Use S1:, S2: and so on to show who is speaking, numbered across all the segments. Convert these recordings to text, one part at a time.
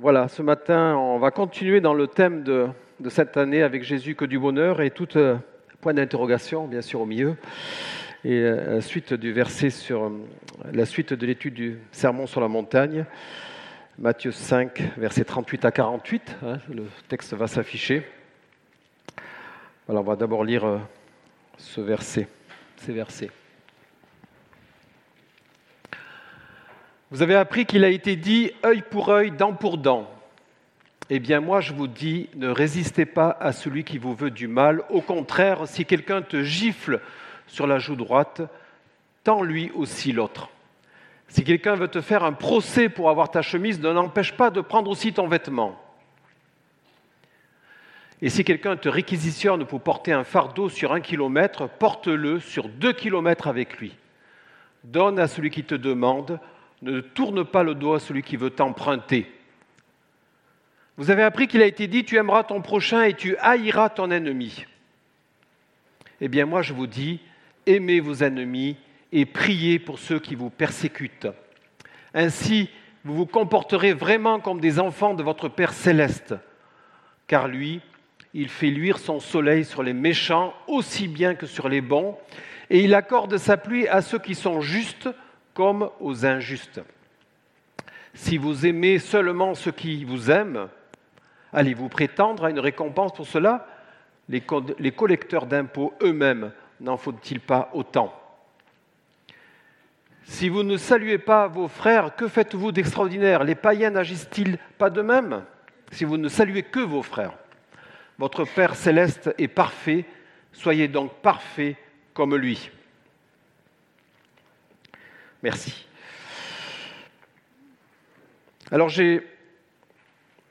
S1: Voilà, ce matin, on va continuer dans le thème de, cette année avec Jésus que du bonheur et tout euh, point d'interrogation, bien sûr, au milieu. Et euh, la suite du verset sur euh, la suite de l'étude du sermon sur la montagne, Matthieu 5, versets 38 à 48. Hein, le texte va s'afficher. Alors, on va d'abord lire ce verset, ces versets. Vous avez appris qu'il a été dit œil pour œil, dent pour dent. Eh bien moi je vous dis, ne résistez pas à celui qui vous veut du mal. Au contraire, si quelqu'un te gifle sur la joue droite, tends-lui aussi l'autre. Si quelqu'un veut te faire un procès pour avoir ta chemise, ne l'empêche pas de prendre aussi ton vêtement. Et si quelqu'un te réquisitionne pour porter un fardeau sur un kilomètre, porte-le sur deux kilomètres avec lui. Donne à celui qui te demande, ne tourne pas le dos à celui qui veut t'emprunter. Vous avez appris qu'il a été dit, tu aimeras ton prochain et tu haïras ton ennemi. Eh bien moi je vous dis, aimez vos ennemis et priez pour ceux qui vous persécutent. Ainsi, vous vous comporterez vraiment comme des enfants de votre Père céleste, car lui, il fait luire son soleil sur les méchants aussi bien que sur les bons, et il accorde sa pluie à ceux qui sont justes comme aux injustes. Si vous aimez seulement ceux qui vous aiment, allez-vous prétendre à une récompense pour cela? Les, collecteurs d'impôts eux-mêmes n'en faut-il pas autant? Si vous ne saluez pas vos frères, que faites-vous d'extraordinaire? Les païens n'agissent-ils pas de même Si vous ne saluez que vos frères, votre Père céleste est parfait, soyez donc parfaits comme lui. Merci. Alors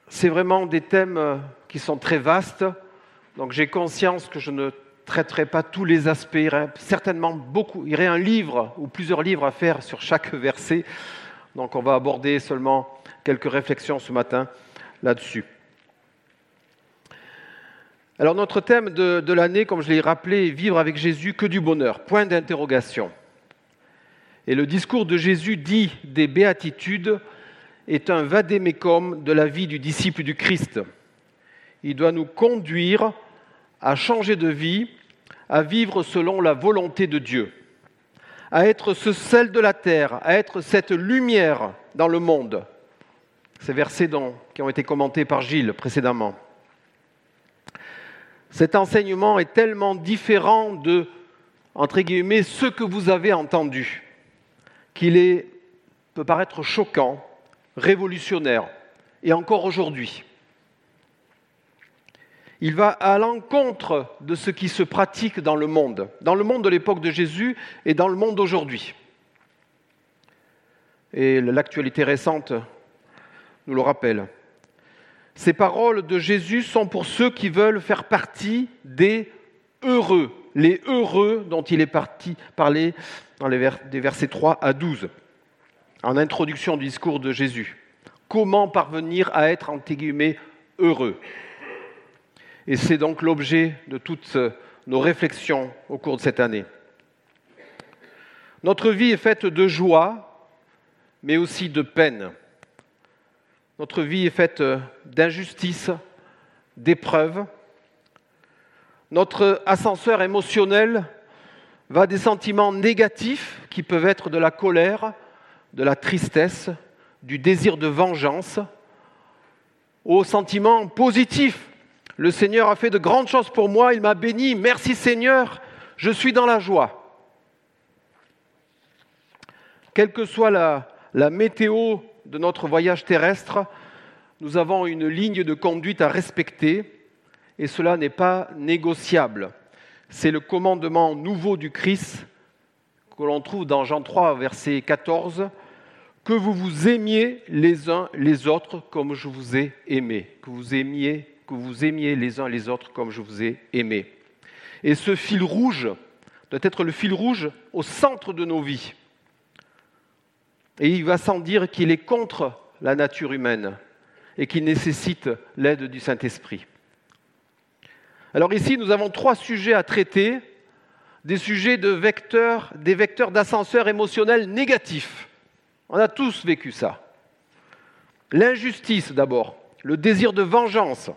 S1: c'est vraiment des thèmes euh, qui sont très vastes, donc j'ai conscience que je ne traiterai pas tous les aspects. Il y certainement beaucoup, il y aurait un livre ou plusieurs livres à faire sur chaque verset, donc on va aborder seulement quelques réflexions ce matin là-dessus. Alors notre thème de, de l'année, comme je l'ai rappelé, est vivre avec Jésus que du bonheur. Point d'interrogation. Et le discours de Jésus dit des béatitudes est un vadémécum de la vie du disciple du Christ. Il doit nous conduire à changer de vie, à vivre selon la volonté de Dieu, à être ce sel de la terre, à être cette lumière dans le monde. Ces versets qui ont été commentés par Gilles précédemment. Cet enseignement est tellement différent de, entre guillemets, ce que vous avez entendu qu'il peut paraître choquant, révolutionnaire, et encore aujourd'hui. Il va à l'encontre de ce qui se pratique dans le monde, dans le monde de l'époque de Jésus et dans le monde d'aujourd'hui. Et l'actualité récente nous le rappelle. Ces paroles de Jésus sont pour ceux qui veulent faire partie des heureux, les heureux dont il est parti parler dans les versets 3 à 12, en introduction du discours de Jésus. Comment parvenir à être, entre guillemets, heureux? Et c'est donc l'objet de toutes nos réflexions au cours de cette année. Notre vie est faite de joie, mais aussi de peine. Notre vie est faite d'injustice, d'épreuves. Notre ascenseur émotionnel va des sentiments négatifs qui peuvent être de la colère, de la tristesse, du désir de vengeance, aux sentiments positifs. Le Seigneur a fait de grandes choses pour moi, il m'a béni, merci Seigneur, je suis dans la joie. Quelle que soit la, météo de notre voyage terrestre, nous avons une ligne de conduite à respecter et cela n'est pas négociable c'est le commandement nouveau du Christ que l'on trouve dans Jean 3, verset 14, que vous vous aimiez les uns les autres comme je vous ai aimé, que vous aimiez, que vous aimiez les uns les autres comme je vous ai aimé. Et ce fil rouge doit être le fil rouge au centre de nos vies. Et il va sans dire qu'il est contre la nature humaine et qu'il nécessite l'aide du Saint-Esprit. Alors ici, nous avons trois sujets à traiter, des sujets de vecteurs, des vecteurs d'ascenseurs émotionnels négatifs. On a tous vécu ça. L'injustice d'abord, le désir de vengeance.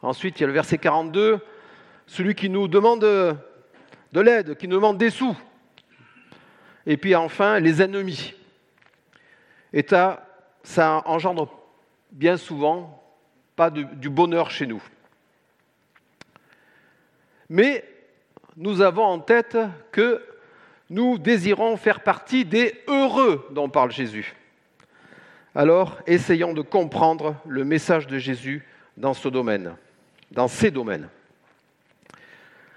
S1: Ensuite, il y a le verset 42, celui qui nous demande de l'aide, qui nous demande des sous. Et puis enfin, les ennemis. Et ça engendre bien souvent pas du bonheur chez nous. Mais nous avons en tête que nous désirons faire partie des heureux dont parle Jésus. Alors, essayons de comprendre le message de Jésus dans ce domaine, dans ces domaines.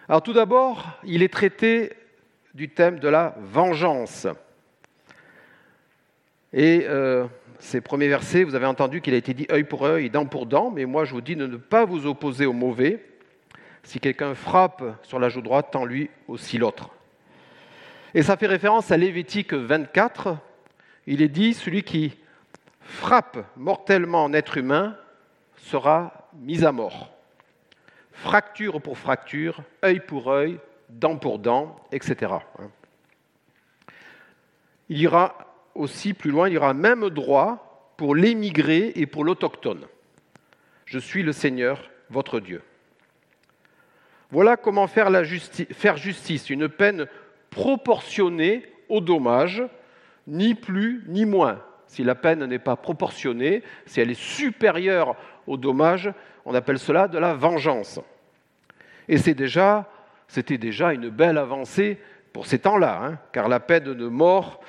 S1: Alors tout d'abord, il est traité du thème de la vengeance. Et euh, ces premiers versets, vous avez entendu qu'il a été dit œil pour œil, dent pour dent, mais moi je vous dis de ne pas vous opposer au mauvais. Si quelqu'un frappe sur la joue droite, tend lui aussi l'autre. Et ça fait référence à Lévitique 24. Il est dit celui qui frappe mortellement un être humain sera mis à mort. Fracture pour fracture, œil pour œil, dent pour dent, etc. Il aura aussi plus loin, il y aura même droit pour l'émigré et pour l'autochtone. Je suis le Seigneur, votre Dieu. Voilà comment faire, justice, une peine proportionnée au dommage, ni plus ni moins. Si la peine n'est pas proportionnée, si elle est supérieure au dommage, on appelle cela de la vengeance. Et c'était déjà une belle avancée pour ces temps-là, hein, car la peine de mort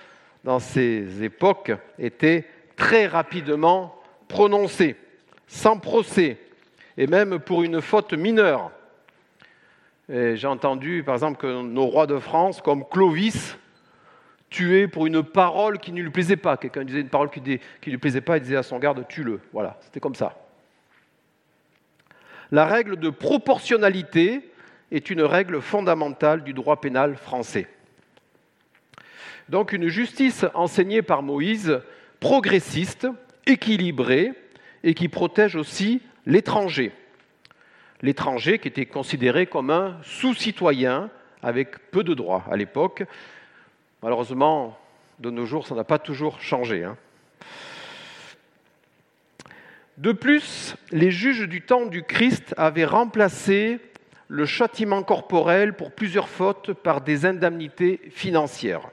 S1: dans ces époques était très rapidement prononcée, sans procès, et même pour une faute mineure. J'ai entendu, par exemple, que nos rois de France, comme Clovis, tué pour une parole qui ne lui plaisait pas. Quelqu'un disait une parole qui ne lui plaisait pas, il disait à son garde, tue-le. Voilà, c'était comme ça. La règle de proportionnalité est une règle fondamentale du droit pénal français. Donc une justice enseignée par Moïse, progressiste, équilibrée, et qui protège aussi l'étranger. L'étranger qui était considéré comme un sous-citoyen avec peu de droits à l'époque, Malheureusement, de nos jours, ça n'a pas toujours changé. Hein. De plus, les juges du temps du Christ avaient remplacé le châtiment corporel pour plusieurs fautes par des indemnités financières.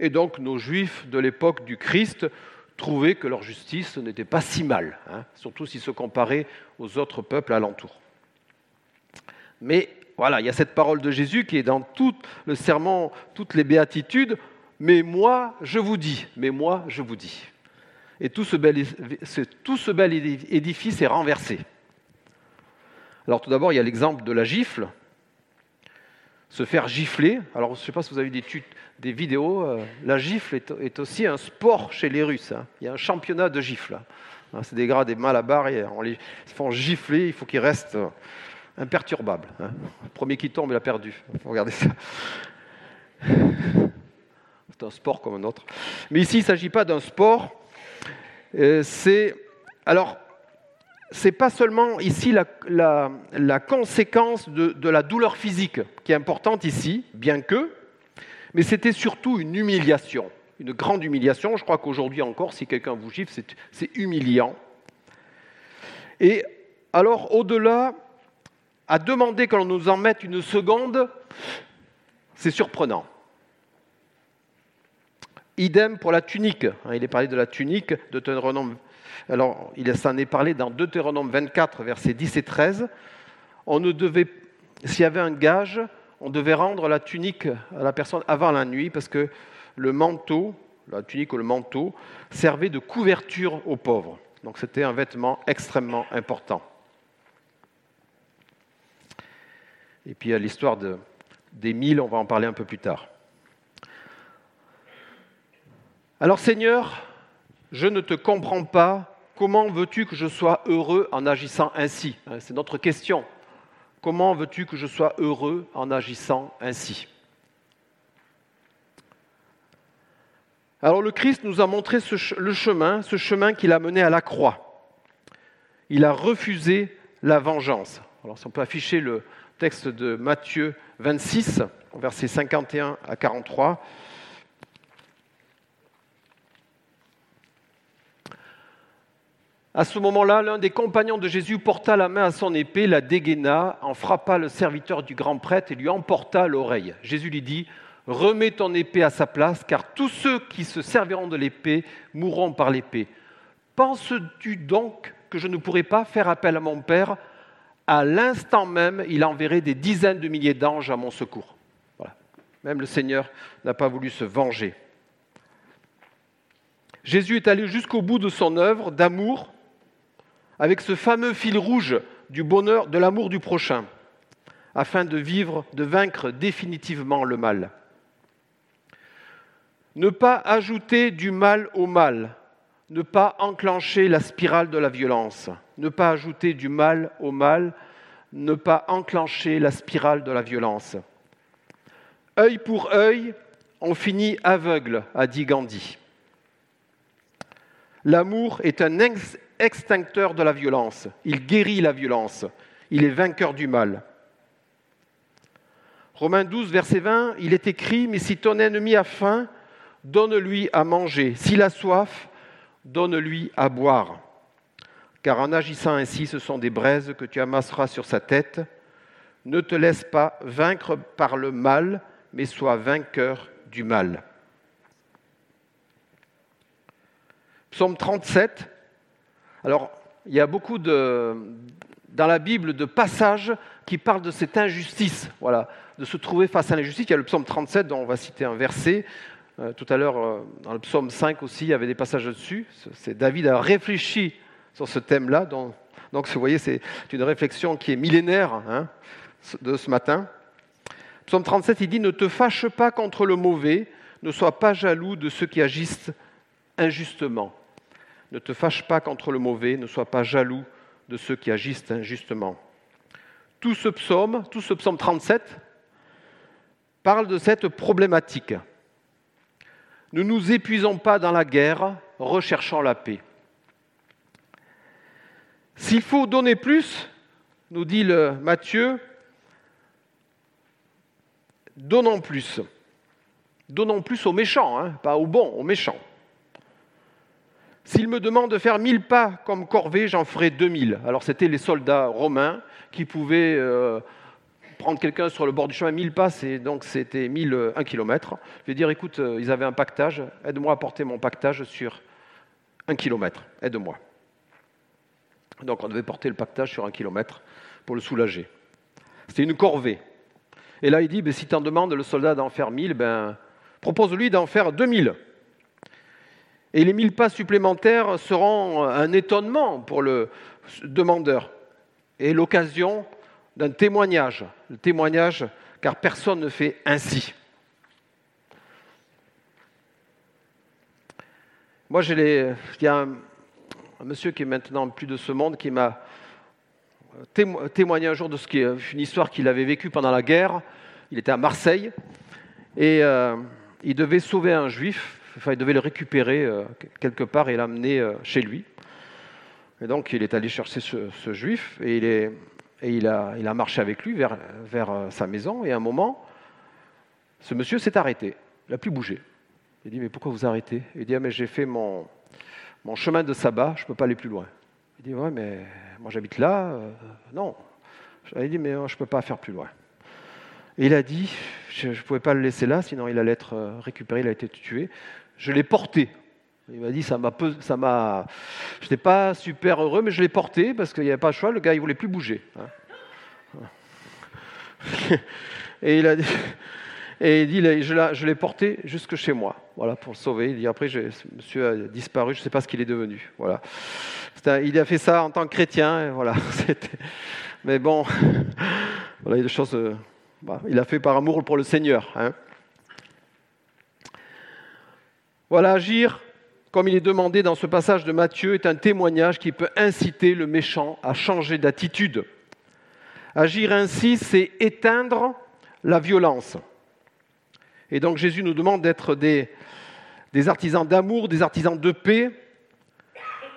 S1: Et donc nos juifs de l'époque du Christ trouvaient que leur justice n'était pas si mal, hein, surtout s'ils se comparaient aux autres peuples alentours. Mais voilà, il y a cette parole de Jésus qui est dans tout le serment, toutes les béatitudes. Mais moi, je vous dis, mais moi, je vous dis. Et tout ce bel édifice est renversé. Alors tout d'abord, il y a l'exemple de la gifle. Se faire gifler. Alors je ne sais pas si vous avez des, des vidéos. Euh, la gifle est, aussi un sport chez les Russes. Hein. Il y a un championnat de gifle. Hein, c'est des gras, des malabars. On les font gifler. Il faut qu'ils restent imperturbable. Hein. Le premier qui tombe, il a perdu. Regardez ça. C'est un sport comme un autre. Mais ici, il ne s'agit pas d'un sport. Euh, c'est alors, c'est pas seulement ici la, conséquence de, la douleur physique qui est importante ici, bien que, mais c'était surtout une humiliation, une grande humiliation. Je crois qu'aujourd'hui encore, si quelqu'un vous gifle, c'est humiliant. Et alors, au-delà à demander qu'on nous en mette une seconde, c'est surprenant. Idem pour la tunique. Hein, il est parlé de la tunique, de Deutéronome. Alors, il s'en est parlé dans Deutéronome 24, versets 10 et 13. On ne devait, s'il y avait un gage, on devait rendre la tunique à la personne avant la nuit parce que le manteau, la tunique ou le manteau, servait de couverture aux pauvres. Donc c'était un vêtement extrêmement important. Et puis il y a l'histoire de, des mille, on va en parler un peu plus tard. Alors Seigneur, je ne te comprends pas. Comment veux-tu que je sois heureux en agissant ainsi hein, C'est notre question. Comment veux-tu que je sois heureux en agissant ainsi Alors le Christ nous a montré le chemin, ce chemin qu'il a mené à la croix. Il a refusé la vengeance. Alors si on peut afficher le, texte de Matthieu 26, versets 51 à 43. À ce moment-là, l'un des compagnons de Jésus porta la main à son épée, la dégaina, en frappa le serviteur du grand prêtre et lui emporta l'oreille. Jésus lui dit, Remets ton épée à sa place, car tous ceux qui se serviront de l'épée mourront par l'épée. Penses-tu donc que je ne pourrais pas faire appel à mon Père? À l'instant même, il enverrait des dizaines de milliers d'anges à mon secours. Même le Seigneur n'a pas voulu se venger. Jésus est allé jusqu'au bout de son œuvre d'amour avec ce fameux fil rouge du bonheur, de l'amour du prochain, afin de vivre, de vaincre définitivement le mal. Ne pas ajouter du mal au mal, ne pas enclencher la spirale de la violence, ne pas ajouter du mal au mal, ne pas enclencher la spirale de la violence. Œil pour œil, on finit aveugle, a dit Gandhi. L'amour est un extincteur de la violence. Il guérit la violence. Il est vainqueur du mal. Romains 12, verset 20, il est écrit, mais si ton ennemi a faim, donne-lui à manger. S'il a soif, donne-lui à boire. Car en agissant ainsi, ce sont des braises que tu amasseras sur sa tête. Ne te laisse pas vaincre par le mal, mais sois vainqueur du mal. Psaume 37, alors, il y a beaucoup de, dans la Bible de passages qui parlent de cette injustice, voilà, de se trouver face à l'injustice. Il y a le psaume 37 dont on va citer un verset. Euh, tout à l'heure, euh, dans le psaume 5 aussi, il y avait des passages dessus. C'est David a réfléchi sur ce thème-là. Donc, vous voyez, c'est une réflexion qui est millénaire hein, de ce matin. Psaume 37, il dit Ne te fâche pas contre le mauvais, ne sois pas jaloux de ceux qui agissent injustement. Ne te fâche pas contre le mauvais, ne sois pas jaloux de ceux qui agissent injustement. Tout ce psaume, tout ce psaume 37, parle de cette problématique. Ne nous épuisons pas dans la guerre, recherchons la paix. S'il faut donner plus, nous dit le Matthieu, donnons plus. Donnons plus aux méchants, hein, pas aux bons, aux méchants. S'il me demande de faire mille pas comme corvée, j'en ferai deux mille. Alors c'était les soldats romains qui pouvaient euh, prendre quelqu'un sur le bord du chemin. Mille pas, donc c'était mille, euh, un kilomètre. Je vais dire, écoute, euh, ils avaient un pactage, aide-moi à porter mon pactage sur un kilomètre, aide-moi. Donc on devait porter le pactage sur un kilomètre pour le soulager. C'était une corvée. Et là, il dit, ben, si tu en demandes le soldat d'en faire mille, ben, propose-lui d'en faire deux mille. Et les mille pas supplémentaires seront un étonnement pour le demandeur et l'occasion d'un témoignage. Le témoignage, car personne ne fait ainsi. Moi, il y a un, monsieur qui est maintenant plus de ce monde qui m'a témoigné un jour de ce qui une histoire qu'il avait vécue pendant la guerre. Il était à Marseille et euh, il devait sauver un juif il devait le récupérer euh, quelque part et l'amener euh, chez lui. Et donc il est allé chercher ce, juif et, il, a, marché avec lui vers, euh, sa maison. Et à un moment, ce monsieur s'est arrêté. Il n'a plus bougé. Il dit Mais pourquoi vous arrêtez? Il dit ah, mais J'ai fait mon, mon, chemin de sabbat, je ne peux pas aller plus loin. Il dit Ouais, mais moi j'habite là. non. Il dit Mais je ne peux pas faire plus loin. Et il a dit, je ne pouvais pas le laisser là, sinon il allait être récupéré, il a été tué je l'ai porté. Il m'a dit, ça m'a, ça m'a, je n'étais pas super heureux, mais je l'ai porté parce qu'il n'y avait pas le choix. Le gars, il voulait plus bouger. Hein. et il a dit, et il dit, je l'ai porté jusque chez moi, voilà, pour le sauver. Il dit, après, je, monsieur a disparu, je ne sais pas ce qu'il est devenu. Voilà. il a fait ça en tant que chrétien, voilà. mais bon, voilà, il a. Euh, bah, il a fait par amour pour le Seigneur. Hein. Voilà, agir comme il est demandé dans ce passage de Matthieu est un témoignage qui peut inciter le méchant à changer d'attitude. Agir ainsi, c'est éteindre la violence. Et donc Jésus nous demande d'être des, artisans d'amour, des artisans de paix.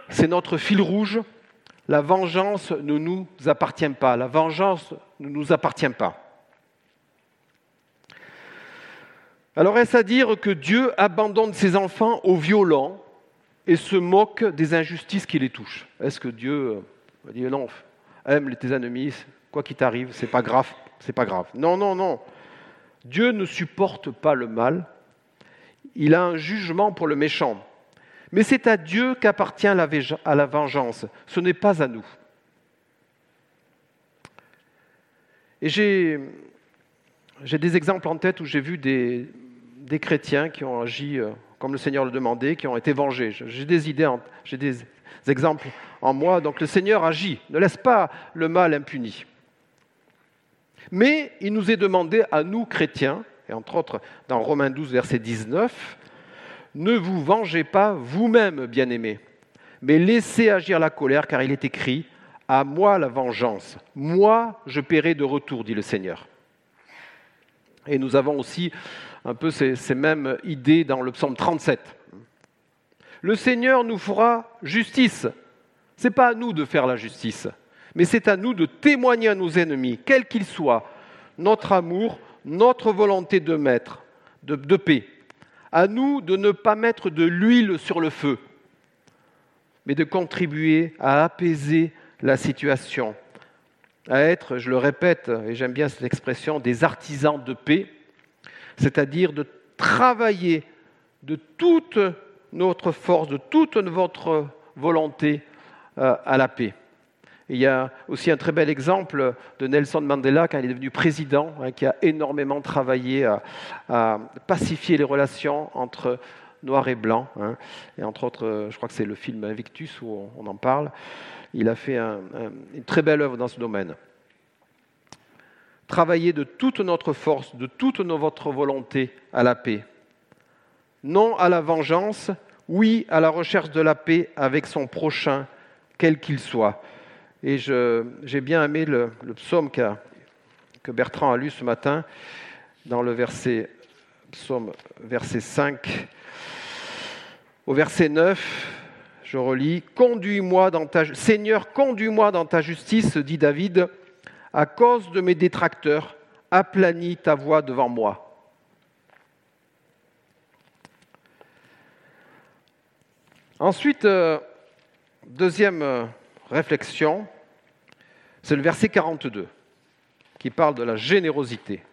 S1: C'est notre fil rouge. La vengeance ne nous appartient pas. La vengeance ne nous appartient pas. Alors est-ce à dire que Dieu abandonne ses enfants aux violents et se moquent des injustices qui les touchent? Est-ce que Dieu va dire non, aime tes ennemis, quoi qu'il t'arrive, c'est pas grave, c'est pas grave. Non, non, non. Dieu ne supporte pas le mal. Il a un jugement pour le méchant. Mais c'est à Dieu qu'appartient la vengeance. Ce n'est pas à nous. Et des exemples en tête où j'ai vu des, des, chrétiens qui ont agi euh, comme le Seigneur le demandait, qui ont été vengés. J'ai des idées, j'ai des exemples en moi. Donc le Seigneur agit, ne laisse pas le mal impuni. Mais il nous est demandé à nous, chrétiens, et entre autres dans Romains 12, verset 19, ne vous vengez pas vous-même, bien-aimés, mais laissez agir la colère, car il est écrit, à moi la vengeance, moi je paierai de retour, dit le Seigneur. Et nous avons aussi un peu ces, mêmes idées dans le psaume 37. Le Seigneur nous fera justice. Ce n'est pas à nous de faire la justice, mais c'est à nous de témoigner à nos ennemis, quels qu'ils soient, notre amour, notre volonté de mettre, de, de paix. À nous de ne pas mettre de l'huile sur le feu, mais de contribuer à apaiser la situation, à être, je le répète, et j'aime bien cette expression, des artisans de paix, c'est-à-dire de travailler de toute notre force, de toute votre volonté euh, à la paix. il y a aussi un très bel exemple de Nelson Mandela quand il est devenu président, hein, qui a énormément travaillé à, pacifier les relations entre noir et blanc. Hein. et entre autres, je crois que c'est le film Invictus où on en parle. Il a fait une très belle œuvre dans ce domaine. Travailler de toute notre force, de toute notre volonté à la paix. Non à la vengeance, oui à la recherche de la paix avec son prochain, quel qu'il soit. Et j'ai bien aimé le, psaume que Bertrand a lu ce matin, dans le verset, psaume verset 5, au verset 9, je relis, Conduis-moi dans ta Seigneur, conduis-moi dans ta justice, dit David, à cause de mes détracteurs, aplanis ta voix devant moi. Ensuite, euh, deuxième euh, réflexion, c'est le verset 42 qui parle de la générosité.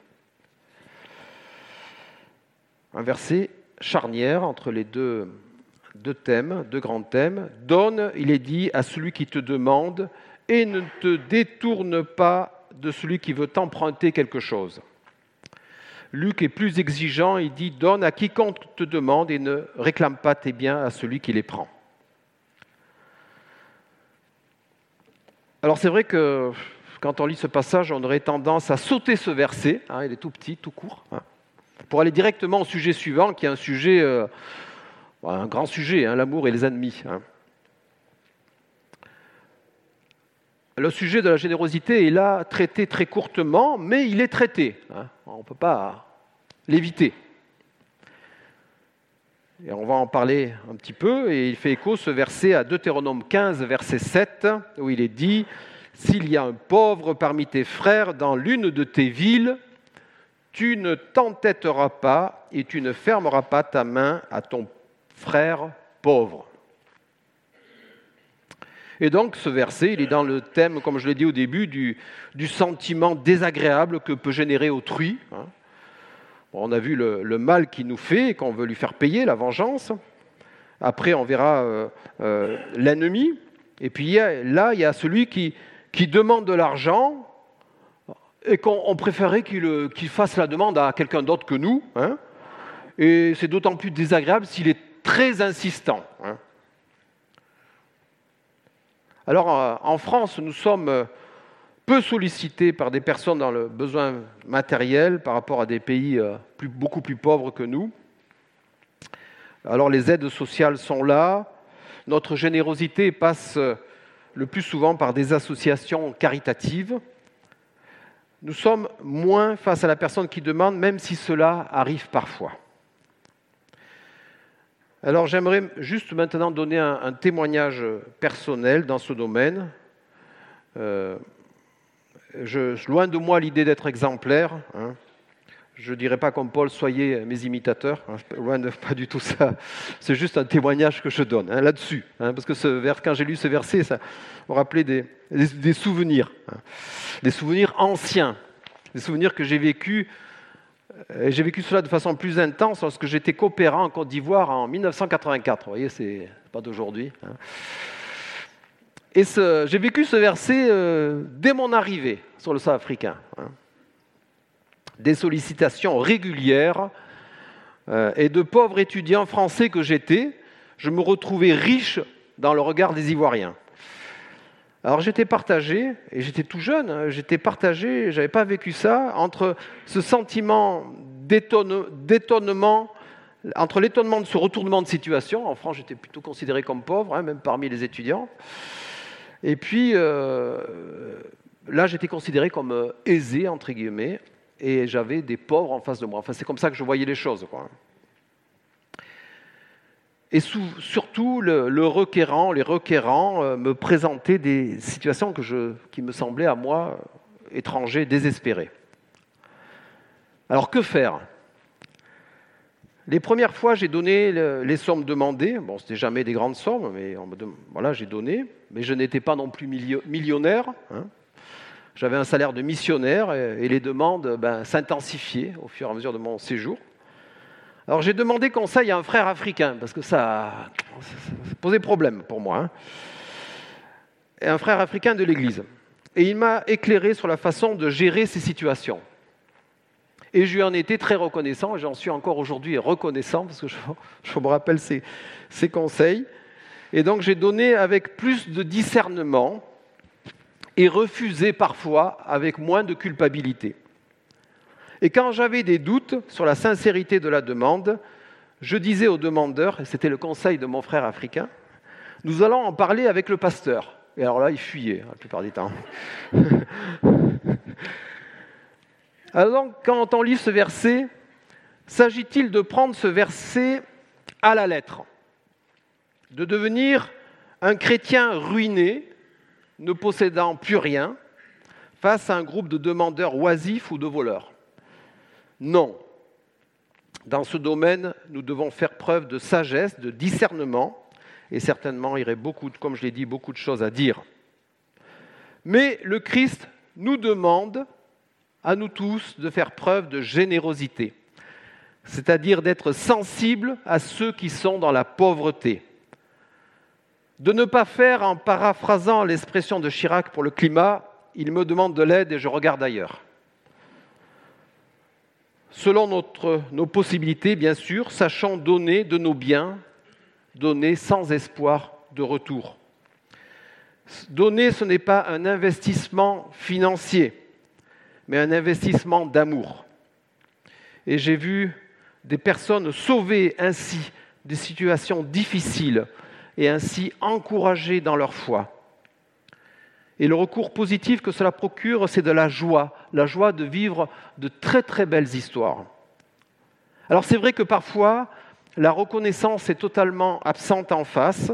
S1: Un verset charnière entre les deux deux thèmes, deux grands thèmes. Donne, il est dit, à celui qui te demande et ne te détourne pas de celui qui veut t'emprunter quelque chose. Luc est plus exigeant, il dit Donne à quiconque te demande et ne réclame pas tes biens à celui qui les prend. Alors c'est vrai que quand on lit ce passage, on aurait tendance à sauter ce verset, hein, il est tout petit, tout court, hein, pour aller directement au sujet suivant, qui est un sujet euh, un grand sujet, hein, l'amour et les ennemis. Hein. Le sujet de la générosité est là traité très courtement, mais il est traité. Hein. On ne peut pas l'éviter. Et on va en parler un petit peu, et il fait écho ce verset à Deutéronome 15, verset 7, où il est dit, S'il y a un pauvre parmi tes frères dans l'une de tes villes, tu ne t'entêteras pas et tu ne fermeras pas ta main à ton frères pauvres. Et donc ce verset, il est dans le thème, comme je l'ai dit au début, du, sentiment désagréable que peut générer autrui. Hein. on a vu le, mal qu'il nous fait et qu'on veut lui faire payer, la vengeance. Après, on verra euh, euh, l'ennemi. Et puis là, il y a celui qui, demande de l'argent et qu'on préférait qu'il fasse la demande à quelqu'un d'autre que nous. Hein. Et c'est d'autant plus désagréable s'il est très insistant. Hein. Alors euh, en France, nous sommes euh, peu sollicités par des personnes dans le besoin matériel par rapport à des pays euh, beaucoup plus pauvres que nous. Alors les aides sociales sont là. Notre générosité passe le plus souvent par des associations caritatives. Nous sommes moins face à la personne qui demande, même si cela arrive parfois. Alors j'aimerais juste maintenant donner un, témoignage personnel dans ce domaine. Euh, je, loin de moi l'idée d'être exemplaire. Hein. Je ne dirais pas comme Paul, soyez mes imitateurs. Hein, loin de pas du tout ça. C'est juste un témoignage que je donne hein, là-dessus. Parce que ce vers, quand j'ai lu ce verset, ça me rappelait des, souvenirs. Des souvenirs anciens. Des souvenirs que j'ai vécus. Euh, j'ai vécu cela de façon plus intense lorsque j'étais coopérant en Côte d'Ivoire en 1984. Vous voyez, c'est pas d'aujourd'hui. Et j'ai vécu ce verset euh, dès mon arrivée sur le sol africain des sollicitations régulières euh, et de pauvres étudiants français que j'étais, je me retrouvais riche dans le regard des Ivoiriens. Alors j'étais partagé, et j'étais tout jeune, hein, j'étais partagé, je n'avais pas vécu ça, entre ce sentiment d'étonnement, entre l'étonnement de ce retournement de situation, en France j'étais plutôt considéré comme pauvre, hein, même parmi les étudiants, et puis euh, là j'étais considéré comme euh, aisé, entre guillemets, et j'avais des pauvres en face de moi. Enfin, c'est comme ça que je voyais les choses. Et surtout, le, requérant, les requérants euh, me présentaient des situations qui me semblaient à moi étrangers, désespérées. Alors que faire? Les premières fois, j'ai donné les sommes demandées. Bon, c'était jamais des grandes sommes, mais voilà, j'ai donné. Mais je n'étais pas non plus millionnaire. Hein. J'avais un salaire de missionnaire et, les demandes ben, s'intensifiaient au fur et à mesure de mon séjour. Alors j'ai demandé conseil à un frère africain, parce que ça, posait problème pour moi. Hein. Et un frère africain de l'Église. Et il m'a éclairé sur la façon de gérer ces situations. Et je lui en étais très reconnaissant, et j'en suis encore aujourd'hui reconnaissant, parce que je, me rappelle ses, ses conseils. Et donc j'ai donné avec plus de discernement, et refusé parfois avec moins de culpabilité. Et quand j'avais des doutes sur la sincérité de la demande, je disais au demandeur, et c'était le conseil de mon frère africain, nous allons en parler avec le pasteur. Et alors là, il fuyait la plupart du temps. alors quand on lit ce verset, s'agit-il de prendre ce verset à la lettre, de devenir un chrétien ruiné ne possédant plus rien, face à un groupe de demandeurs oisifs ou de voleurs? Non. Dans ce domaine, nous devons faire preuve de sagesse, de discernement, et certainement il y aurait beaucoup, comme je l'ai dit, beaucoup de choses à dire. Mais le Christ nous demande, à nous tous, de faire preuve de générosité, c'est-à-dire d'être sensibles à ceux qui sont dans la pauvreté de ne pas faire, en paraphrasant l'expression de Chirac pour le climat, il me demande de l'aide et je regarde ailleurs. Selon nos possibilités, bien sûr, sachant donner de nos biens, donner sans espoir de retour. Donner, ce n'est pas un investissement financier, mais un investissement d'amour. Et j'ai vu des personnes sauver ainsi des situations difficiles et ainsi encouragés dans leur foi. Et le recours positif que cela procure, c'est de la joie, la joie de vivre de très très belles histoires. Alors c'est vrai que parfois, la reconnaissance est totalement absente en face,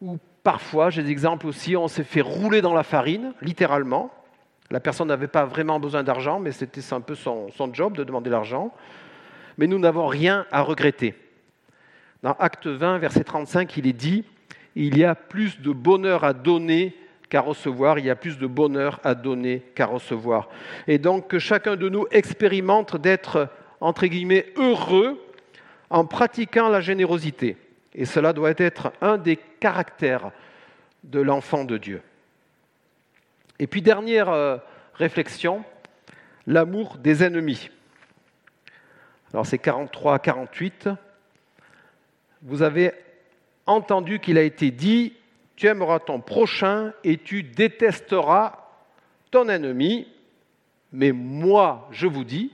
S1: ou parfois, j'ai des exemples aussi, on s'est fait rouler dans la farine, littéralement. La personne n'avait pas vraiment besoin d'argent, mais c'était un peu son, son job de demander l'argent. Mais nous n'avons rien à regretter. Dans Acte 20, verset 35, il est dit, il y a plus de bonheur à donner qu'à recevoir, il y a plus de bonheur à donner qu'à recevoir. Et donc que chacun de nous expérimente d'être, entre guillemets, heureux en pratiquant la générosité. Et cela doit être un des caractères de l'enfant de Dieu. Et puis dernière euh, réflexion, l'amour des ennemis. Alors c'est 43 à 48 vous avez entendu qu'il a été dit, tu aimeras ton prochain et tu détesteras ton ennemi. Mais moi, je vous dis,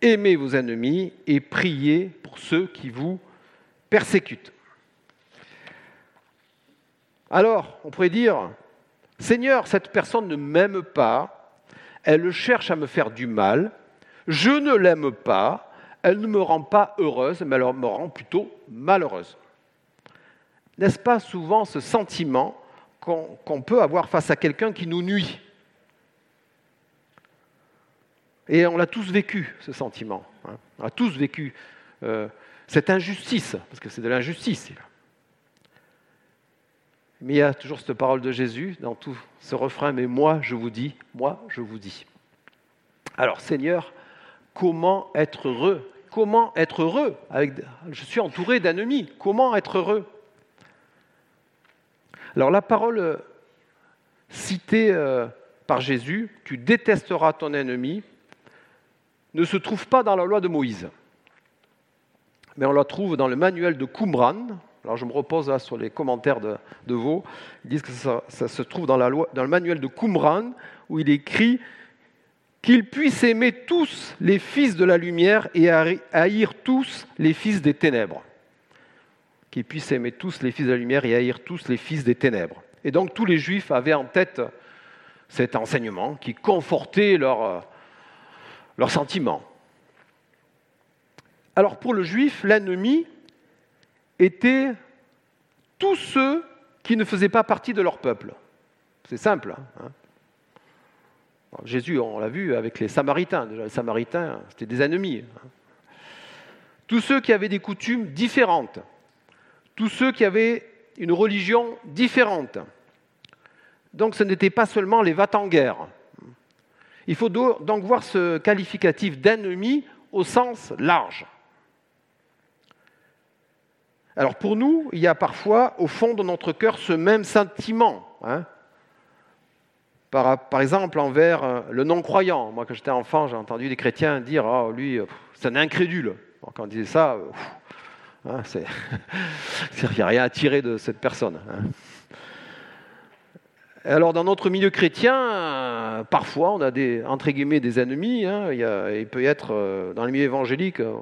S1: aimez vos ennemis et priez pour ceux qui vous persécutent. Alors, on pourrait dire, Seigneur, cette personne ne m'aime pas, elle cherche à me faire du mal, je ne l'aime pas, elle ne me rend pas heureuse, mais elle me rend plutôt malheureuse. N'est-ce pas souvent ce sentiment qu'on peut avoir face à quelqu'un qui nous nuit? Et on l'a tous vécu, ce sentiment. Hein. On a tous vécu euh, cette injustice, parce que c'est de l'injustice. Mais il y a toujours cette parole de Jésus dans tout ce refrain, mais moi je vous dis, moi je vous dis. Alors Seigneur, comment être heureux? Comment être heureux avec, Je suis entouré d'ennemis, comment être heureux? Alors la parole citée euh, par Jésus, tu détesteras ton ennemi, ne se trouve pas dans la loi de Moïse, mais on la trouve dans le manuel de Qumran. Alors je me repose là sur les commentaires de, de Vaux. Ils disent que ça, se trouve dans, la loi, dans le manuel de Qumran, où il écrit qu'ils puissent aimer tous les fils de la lumière et haïr tous les fils des ténèbres. Qu'ils puissent aimer tous les fils de la lumière et haïr tous les fils des ténèbres. Et donc tous les juifs avaient en tête cet enseignement qui confortait leurs leur sentiments. Alors pour le juif, l'ennemi était tous ceux qui ne faisaient pas partie de leur peuple. C'est simple. Hein. Jésus, on l'a vu avec les Samaritains. Déjà, les Samaritains, c'était des ennemis. Hein. Tous ceux qui avaient des coutumes différentes, tous ceux qui avaient une religion différente, donc ce n'était pas seulement les va-t-en-guerre. Il faut donc voir ce qualificatif d'ennemi au sens large. Alors pour nous, il y a parfois au fond de notre cœur ce même sentiment. Hein. par, exemple, envers euh, le non-croyant. Moi, quand j'étais enfant, j'ai entendu des chrétiens dire Oh, lui, c'est un incrédule. quand on disait ça, hein, il n'y a rien à tirer de cette personne. Hein. Alors dans notre milieu chrétien, parfois on a des entre guillemets des ennemis. Hein. il, peut y être euh, dans les milieux évangéliques, euh,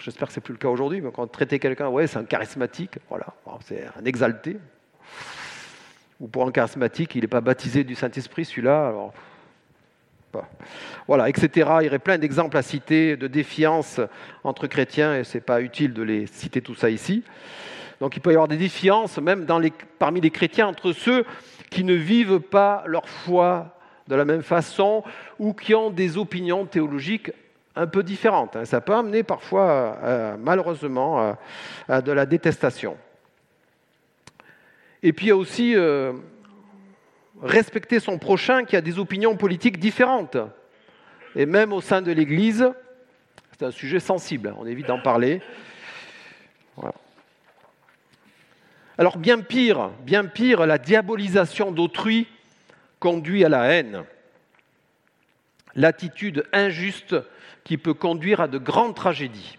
S1: j'espère que c'est plus le cas aujourd'hui, mais quand on traitait quelqu'un, ouais, c'est un charismatique, voilà, c'est un exalté. Ou pour un charismatique, il n'est pas baptisé du Saint-Esprit, celui-là. Alors, voilà, etc. Il y aurait plein d'exemples à citer de défiance entre chrétiens, et ce n'est pas utile de les citer tout ça ici. Donc il peut y avoir des défiances même parmi les chrétiens entre ceux qui ne vivent pas leur foi de la même façon ou qui ont des opinions théologiques un peu différentes. Hein. Ça peut amener parfois, euh, malheureusement, à, de la détestation. Et puis il y a aussi euh, respecter son prochain qui a des opinions politiques différentes. Et même au sein de l'Église, c'est un sujet sensible, on évite d'en parler. Alors bien pire, bien pire, la diabolisation d'autrui conduit à la haine. L'attitude injuste qui peut conduire à de grandes tragédies.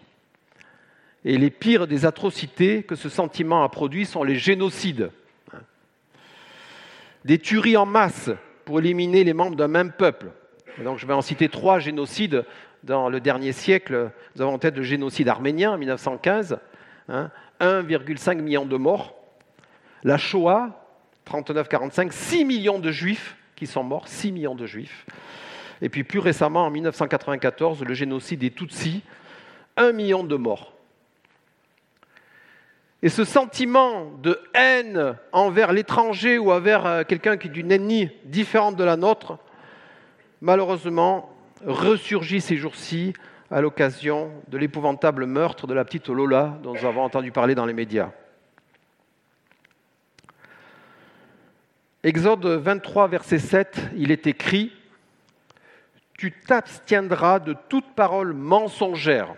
S1: Et les pires des atrocités que ce sentiment a produit sont les génocides. Des tueries en masse pour éliminer les membres d'un même peuple. donc je vais en citer trois génocides dans le dernier siècle. Nous avons en tête le génocide arménien en 1915, 1,5 million de morts. La Shoah, 39-45, 6 millions de juifs qui sont morts, 6 millions de juifs. Et puis plus récemment, en 1994, le génocide des Tutsis, 1 million de morts. Et ce sentiment de haine envers l'étranger ou envers euh, quelqu'un qui est d'une ethnie différente de la nôtre, malheureusement, ressurgit ces jours-ci à l'occasion de l'épouvantable meurtre de la petite Lola dont nous avons entendu parler dans les médias. Exode 23, verset 7, il est écrit Tu t'abstiendras de toute parole mensongère.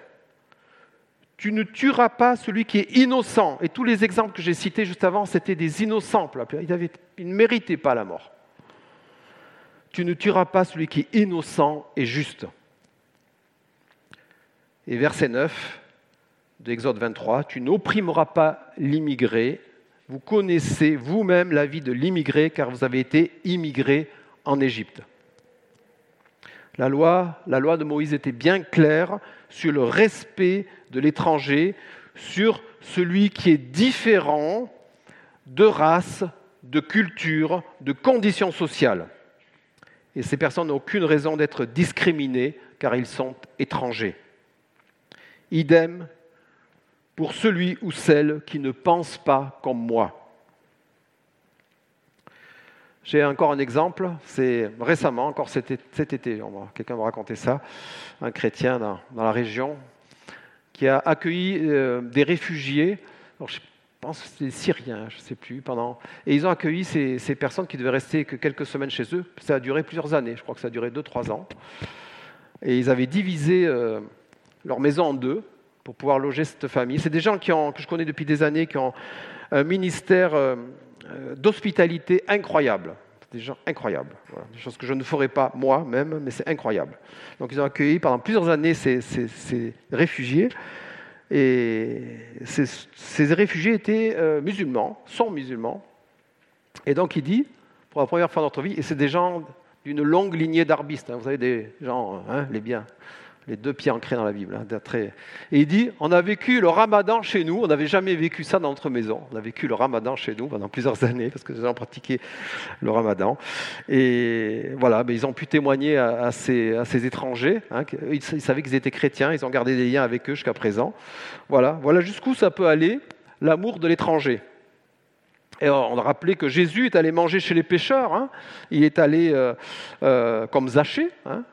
S1: Tu ne tueras pas celui qui est innocent. Et tous les exemples que j'ai cités juste avant, c'était des innocents. Ils, ne méritaient pas la mort. Tu ne tueras pas celui qui est innocent et juste. Et verset 9 de Exode 23, tu n'opprimeras pas l'immigré vous connaissez vous-même la vie de l'immigré car vous avez été immigré en Égypte. La loi, la loi de Moïse était bien claire sur le respect de l'étranger, sur celui qui est différent de race, de culture, de conditions sociales. Et ces personnes n'ont aucune raison d'être discriminées car ils sont étrangers. Idem pour celui ou celle qui ne pense pas comme moi. J'ai encore un exemple, c'est récemment, encore cet été, quelqu'un m'a raconté ça, un chrétien dans, la région qui a accueilli euh, des réfugiés, je pense que c'était Syriens, je ne sais plus, pendant, et ils ont accueilli ces, personnes qui devaient rester que quelques semaines chez eux. Ça a duré plusieurs années, je crois que ça a duré 2-3 ans. Et ils avaient divisé euh, leur maison en deux pour pouvoir loger cette famille. C'est des gens qui ont, que je connais depuis des années qui ont un ministère euh, d'hospitalité incroyable. Des gens incroyables. Des choses que je ne ferais pas moi-même, mais c'est incroyable. Donc ils ont accueilli pendant plusieurs années ces, réfugiés. Et ces, réfugiés étaient euh, musulmans, sont musulmans. Et donc il dit, pour la première fois dans notre vie, et c'est des gens d'une longue lignée d'arbistes. Hein. vous savez, des gens, hein, les biens les deux pieds ancrés dans la Bible. Hein, et il dit, on a vécu le ramadan chez nous, on n'avait jamais vécu ça dans notre maison, on a vécu le ramadan chez nous pendant plusieurs années, parce que les gens pratiquaient le ramadan. Et voilà, mais ils ont pu témoigner à, ces, étrangers, hein, ils, savaient qu'ils étaient chrétiens, ils ont gardé des liens avec eux jusqu'à présent. Voilà, voilà jusqu'où ça peut aller, l'amour de l'étranger. Et on a rappelé que Jésus est allé manger chez les pêcheurs. Hein. Il est allé euh, euh, comme Zachée. Hein.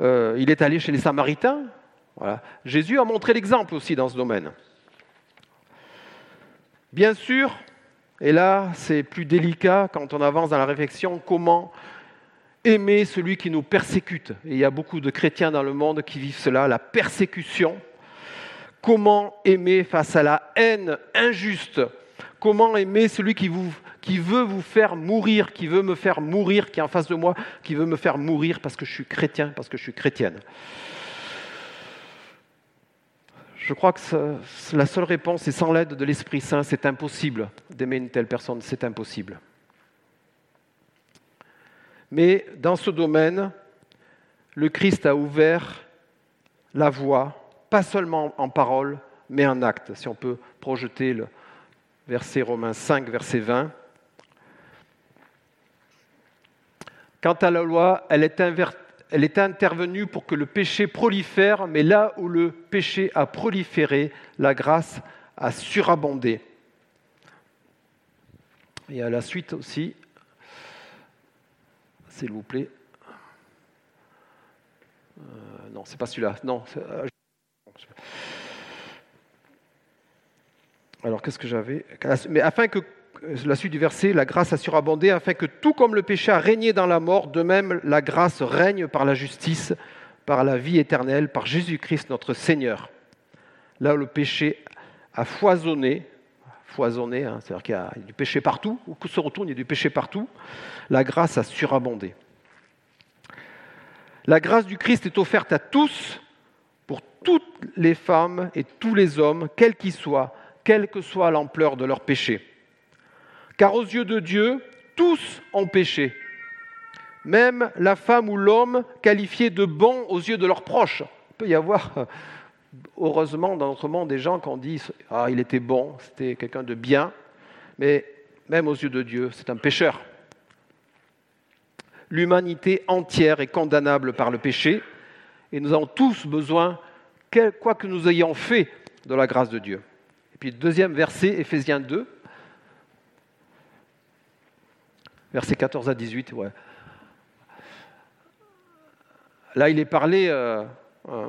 S1: Euh, il est allé chez les Samaritains. Jésus a montré l'exemple aussi dans ce domaine. Bien sûr, et là c'est plus délicat quand on avance dans la réflexion, comment aimer celui qui nous persécute. Et il y a beaucoup de chrétiens dans le monde qui vivent cela, la persécution. Comment aimer face à la haine injuste? Comment aimer celui qui vous qui veut vous faire mourir, qui veut me faire mourir, qui est en face de moi, qui veut me faire mourir parce que je suis chrétien, parce que je suis chrétienne. Je crois que la seule réponse est sans l'aide de l'Esprit Saint, c'est impossible d'aimer une telle personne, c'est impossible. Mais dans ce domaine, le Christ a ouvert la voie, pas seulement en parole, mais en acte. Si on peut projeter le verset Romains 5, verset 20. Quant à la loi, elle est, intervenue pour que le péché prolifère, mais là où le péché a proliféré, la grâce a surabondé. Et à la suite aussi, s'il vous plaît. Euh, non, c'est pas celui-là. Non. Euh, alors qu'est-ce que j'avais? Mais afin que la suite du verset, la grâce a surabondé afin que tout comme le péché a régné dans la mort, de même la grâce règne par la justice, par la vie éternelle, par Jésus-Christ notre Seigneur. Là où le péché a foisonné, foisonné, hein, c'est-à-dire qu'il y a du péché partout, où se retourne, il y a du péché partout, la grâce a surabondé. La grâce du Christ est offerte à tous, pour toutes les femmes et tous les hommes, quels qu'ils soient, quelle que soit l'ampleur de leur péché. Car aux yeux de Dieu, tous ont péché. Même la femme ou l'homme qualifiés de bons aux yeux de leurs proches. Il peut y avoir, heureusement, dans notre monde, des gens qui ont dit Ah, il était bon, c'était quelqu'un de bien. Mais même aux yeux de Dieu, c'est un pécheur. L'humanité entière est condamnable par le péché et nous avons tous besoin, quoi que nous ayons fait, de la grâce de Dieu. Et puis, deuxième verset, Éphésiens 2, versets 14 à 18. Ouais. Là, il est parlé euh, euh,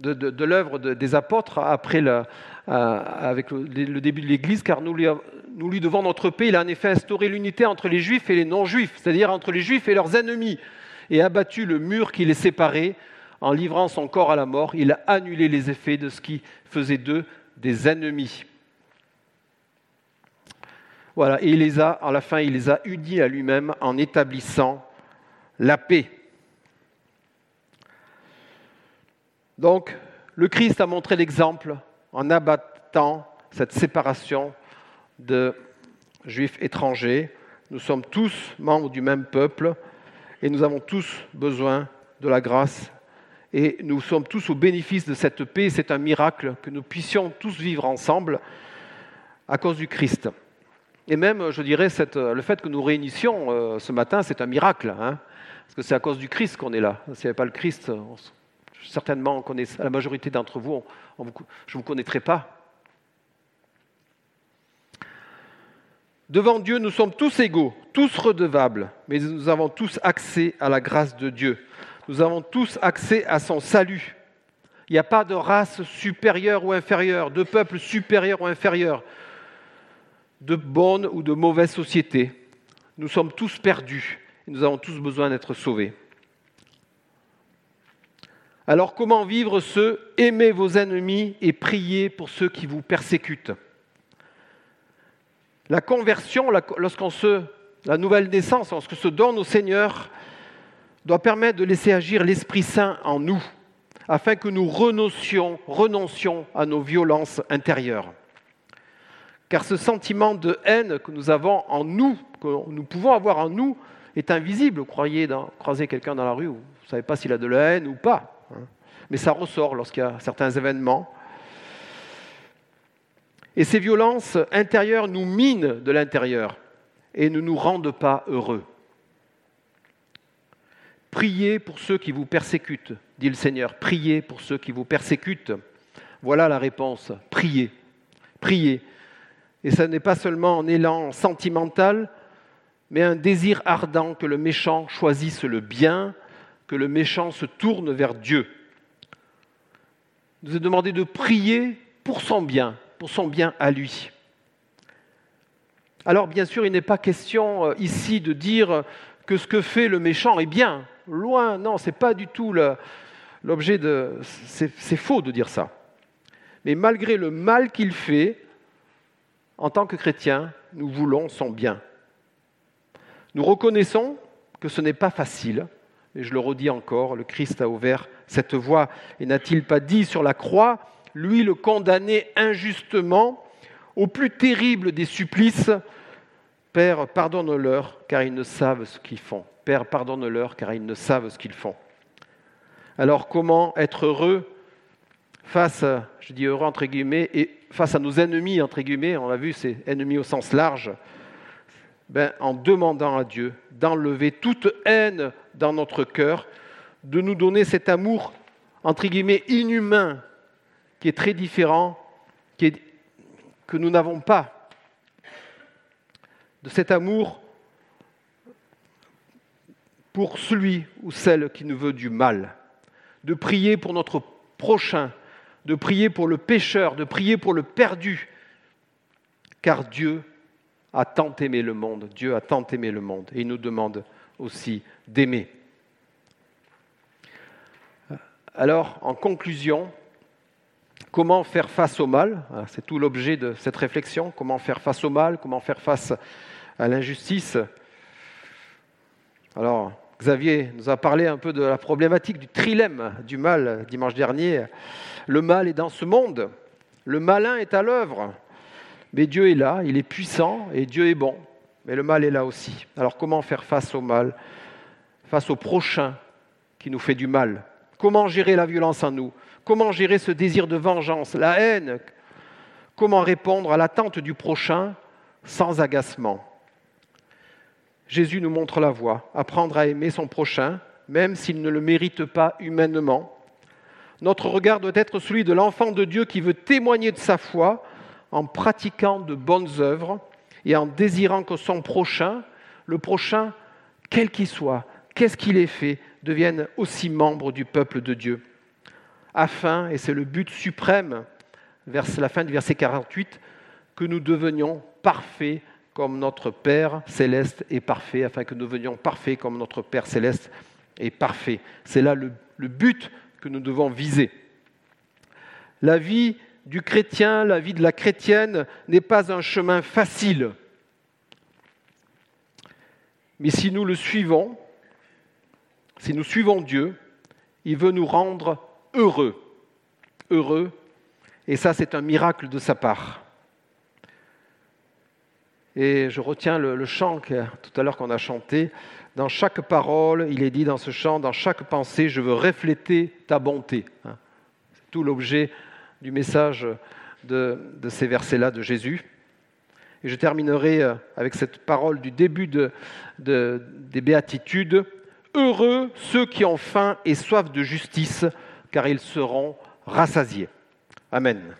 S1: de, l'œuvre des apôtres après le, euh, avec le, début de l'Église, car nous lui, nous lui devons notre paix. Il a en effet instauré l'unité entre les juifs et les non-juifs, c'est-à-dire entre les juifs et leurs ennemis, et abattu le mur qui les séparait en livrant son corps à la mort. Il a annulé les effets de ce qui faisait d'eux des ennemis. Voilà, et il les a, à la fin, il les a unis à lui-même en établissant la paix. Donc, le Christ a montré l'exemple en abattant cette séparation de juifs étrangers. Nous sommes tous membres du même peuple et nous avons tous besoin de la grâce et nous sommes tous au bénéfice de cette paix. C'est un miracle que nous puissions tous vivre ensemble à cause du Christ. Et même, je dirais, le fait que nous réunissions euh, ce matin, c'est un miracle. Hein, parce que c'est à cause du Christ qu'on est là. S'il n'y avait pas le Christ, certainement, la majorité d'entre vous, je ne vous connaîtrais pas. Devant Dieu, nous sommes tous égaux, tous redevables, mais nous avons tous accès à la grâce de Dieu. Nous avons tous accès à son salut. Il n'y a pas de race supérieure ou inférieure, de peuple supérieur ou inférieur, de bonne ou de mauvaise société. Nous sommes tous perdus et nous avons tous besoin d'être sauvés. Alors comment vivre ce aimez vos ennemis et priez pour ceux qui vous persécutent La conversion, lorsqu'on se, la nouvelle naissance, lorsque se donne au Seigneur, doit permettre de laisser agir l'Esprit Saint en nous, afin que nous renoncions, renoncions à nos violences intérieures. Car ce sentiment de haine que nous avons en nous, que nous pouvons avoir en nous, est invisible. Croyez croiser quelqu'un dans la rue, vous ne savez pas s'il a de la haine ou pas. Hein. Mais ça ressort lorsqu'il y a certains événements. Et ces violences intérieures nous minent de l'intérieur et ne nous rendent pas heureux. Priez pour ceux qui vous persécutent, dit le Seigneur. Priez pour ceux qui vous persécutent. Voilà la réponse. Priez. Priez. Et ce n'est pas seulement un élan sentimental, mais un désir ardent que le méchant choisisse le bien, que le méchant se tourne vers Dieu. Nous est demandé de prier pour son bien, pour son bien à lui. Alors bien sûr, il n'est pas question euh, ici de dire que ce que fait le méchant est bien. Loin, non, ce n'est pas du tout l'objet de... C'est faux de dire ça. Mais malgré le mal qu'il fait, en tant que chrétiens, nous voulons son bien. Nous reconnaissons que ce n'est pas facile, et je le redis encore, le Christ a ouvert cette voie. Et n'a-t-il pas dit sur la croix, lui le condamné injustement au plus terrible des supplices, Père, pardonne-leur, car ils ne savent ce qu'ils font. Père, pardonne-leur, car ils ne savent ce qu'ils font. Alors comment être heureux face, je dis entre guillemets, et face à nos ennemis, entre guillemets, on l'a vu, c'est ennemis au sens large, ben, en demandant à Dieu d'enlever toute haine dans notre cœur, de nous donner cet amour, entre guillemets, inhumain, qui est très différent, que nous n'avons pas, de cet amour pour celui ou celle qui nous veut du mal, de prier pour notre prochain, de prier pour le pécheur, de prier pour le perdu, car Dieu a tant aimé le monde, Dieu a tant aimé le monde, et il nous demande aussi d'aimer. Alors, en conclusion, comment faire face au mal? C'est tout l'objet de cette réflexion, comment faire face au mal, comment faire face à l'injustice? Alors, Xavier nous a parlé un peu de la problématique du trilemme du mal dimanche dernier. Le mal est dans ce monde, le malin est à l'œuvre, mais Dieu est là, il est puissant et Dieu est bon, mais le mal est là aussi. Alors comment faire face au mal, face au prochain qui nous fait du mal? Comment gérer la violence en nous? Comment gérer ce désir de vengeance, la haine? Comment répondre à l'attente du prochain sans agacement? Jésus nous montre la voie, apprendre à aimer son prochain, même s'il ne le mérite pas humainement. Notre regard doit être celui de l'enfant de Dieu qui veut témoigner de sa foi en pratiquant de bonnes œuvres et en désirant que son prochain, le prochain, quel qu'il soit, qu'est-ce qu'il ait fait, devienne aussi membre du peuple de Dieu. Afin, et c'est le but suprême, vers la fin du verset 48, que nous devenions parfaits comme notre Père céleste est parfait, afin que nous devenions parfaits comme notre Père céleste est parfait. C'est là le, le but que nous devons viser. La vie du chrétien, la vie de la chrétienne n'est pas un chemin facile. Mais si nous le suivons, si nous suivons Dieu, il veut nous rendre heureux. Heureux. Et ça, c'est un miracle de sa part. Et je retiens le, chant tout à l'heure qu'on a chanté. Dans chaque parole, il est dit dans ce chant, dans chaque pensée, je veux refléter ta bonté. Hein. C'est tout l'objet du message de, ces versets-là de Jésus. Et je terminerai euh, avec cette parole du début des béatitudes. Heureux ceux qui ont faim et soif de justice, car ils seront rassasiés. Amen.